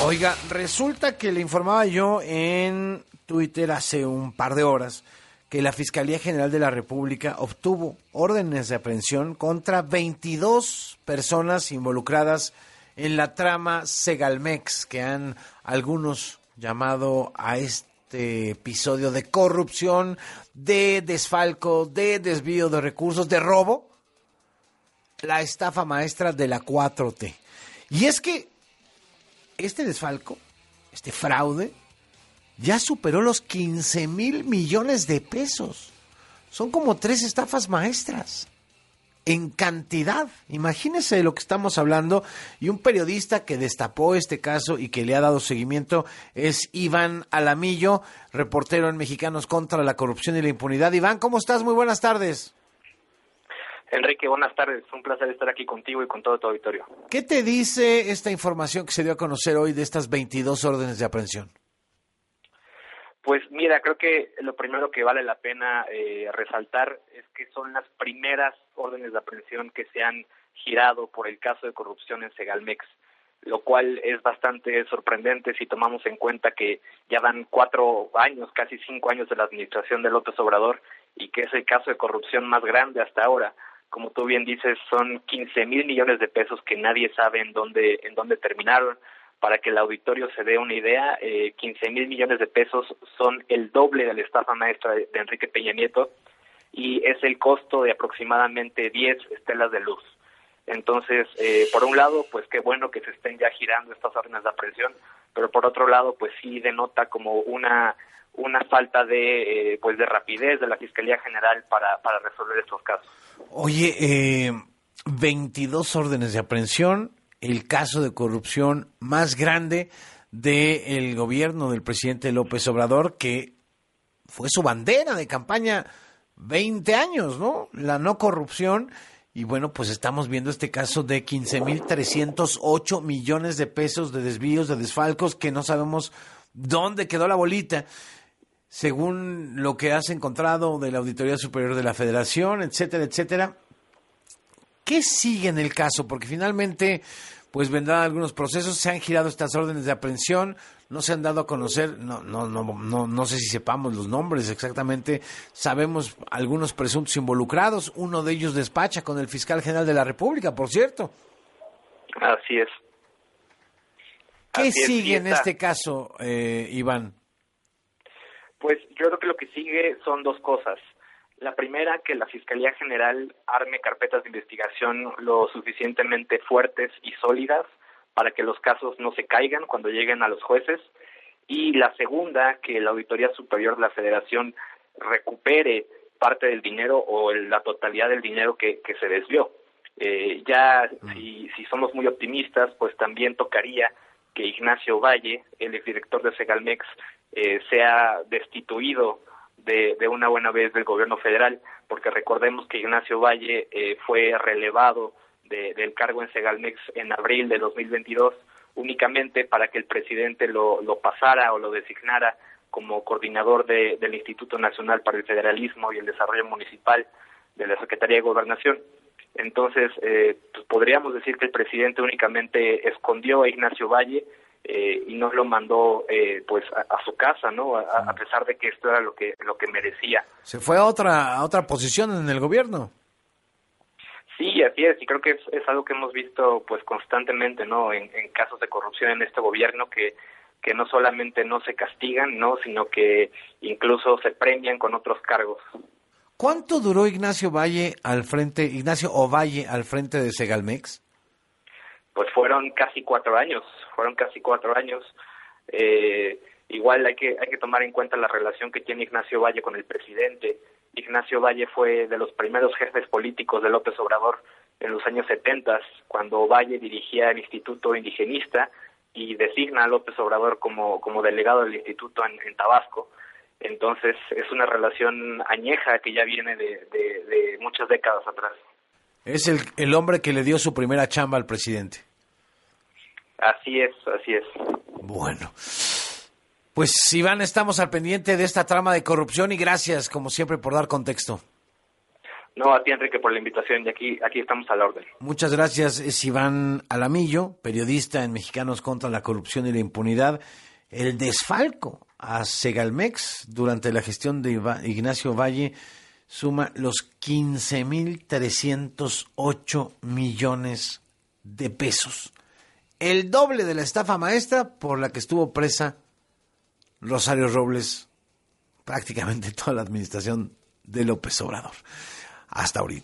Oiga, resulta que le informaba yo en Twitter hace un par de horas que la Fiscalía General de la República obtuvo órdenes de aprehensión contra 22 personas involucradas en la trama Segalmex, que han algunos llamado a este episodio de corrupción, de desfalco, de desvío de recursos, de robo, la estafa maestra de la 4T. Y es que este desfalco, este fraude, ya superó los 15 mil millones de pesos. Son como tres estafas maestras. En cantidad. Imagínese de lo que estamos hablando. Y un periodista que destapó este caso y que le ha dado seguimiento es Iván Alamillo, reportero en Mexicanos contra la Corrupción y la Impunidad. Iván, ¿cómo estás? Muy buenas tardes. Enrique, buenas tardes. Un placer estar aquí contigo y con todo tu auditorio. ¿Qué te dice esta información que se dio a conocer hoy de estas 22 órdenes de aprehensión? Pues mira, creo que lo primero que vale la pena eh, resaltar es que son las primeras órdenes de aprehensión que se han girado por el caso de corrupción en Segalmex, lo cual es bastante sorprendente si tomamos en cuenta que ya van cuatro años, casi cinco años de la administración de López Obrador y que es el caso de corrupción más grande hasta ahora. Como tú bien dices, son 15 mil millones de pesos que nadie sabe en dónde, en dónde terminaron para que el auditorio se dé una idea, eh, 15 mil millones de pesos son el doble de la estafa maestra de, Enrique Peña Nieto y es el costo de aproximadamente 10 estelas de luz. Entonces, eh, por un lado, pues qué bueno que se estén ya girando estas órdenes de aprehensión, pero por otro lado, pues sí denota como una una falta de eh, pues de rapidez de la Fiscalía General para, para resolver estos casos. Oye, eh, 22 órdenes de aprehensión, el caso de corrupción más grande del gobierno del presidente López Obrador, que fue su bandera de campaña 20 años, ¿no? La no corrupción. Y bueno, pues estamos viendo este caso de 15.308 millones de pesos de desvíos, de desfalcos, que no sabemos dónde quedó la bolita, según lo que has encontrado de la Auditoría Superior de la Federación, etcétera, etcétera. ¿Qué sigue en el caso? Porque finalmente, pues vendrán algunos procesos, se han girado estas órdenes de aprehensión, no se han dado a conocer, no, no, no, no, no sé si sepamos los nombres exactamente, sabemos algunos presuntos involucrados, uno de ellos despacha con el fiscal general de la República, por cierto. Así es. ¿Qué sigue en este caso, eh, Iván? Pues yo creo que lo que sigue son dos cosas. La primera, que la Fiscalía General arme carpetas de investigación lo suficientemente fuertes y sólidas para que los casos no se caigan cuando lleguen a los jueces. Y la segunda, que la Auditoría Superior de la Federación recupere parte del dinero o la totalidad del dinero que, se desvió. Eh, ya, si, si somos muy optimistas, pues también tocaría que Ignacio Valle, el exdirector de Segalmex, eh, sea destituido de, de, una buena vez del gobierno federal, porque recordemos que Ignacio Valle eh, fue relevado del cargo en Segalmex en abril de 2022 únicamente para que el presidente lo, lo pasara o lo designara como coordinador de, del Instituto Nacional para el Federalismo y el Desarrollo Municipal de la Secretaría de Gobernación. Entonces, eh, pues podríamos decir que el presidente únicamente escondió a Ignacio Valle eh, y no lo mandó eh, pues a, su casa, ¿no? A, pesar de que esto era lo que lo que merecía. Se fue a otra a otra posición en el gobierno. Sí, así es, y creo que es, algo que hemos visto pues constantemente, ¿no? En, en, casos de corrupción en este gobierno que que no solamente no se castigan, ¿no? Sino que incluso se premian con otros cargos. ¿Cuánto duró Ignacio Valle al frente, Ignacio Ovalle al frente de Segalmex? Pues fueron casi cuatro años, fueron casi cuatro años. Eh, igual hay que hay que tomar en cuenta la relación que tiene Ignacio Valle con el presidente. Ignacio Valle fue de los primeros jefes políticos de López Obrador en los años 70, cuando Valle dirigía el Instituto Indigenista y designa a López Obrador como, como delegado del instituto en Tabasco. Entonces es una relación añeja que ya viene de, muchas décadas atrás. Es el, el hombre que le dio su primera chamba al presidente. Así es, así es. Bueno. Pues Iván, estamos al pendiente de esta trama de corrupción y gracias, como siempre, por dar contexto. No, a ti Enrique por la invitación y aquí, aquí estamos a la orden. Muchas gracias, es Iván Alamillo, periodista en Mexicanos contra la Corrupción y la Impunidad. El desfalco a Segalmex durante la gestión de Ignacio Valle suma los 15.308 millones de pesos. El doble de la estafa maestra por la que estuvo presa Rosario Robles prácticamente toda la administración de López Obrador. Hasta ahorita.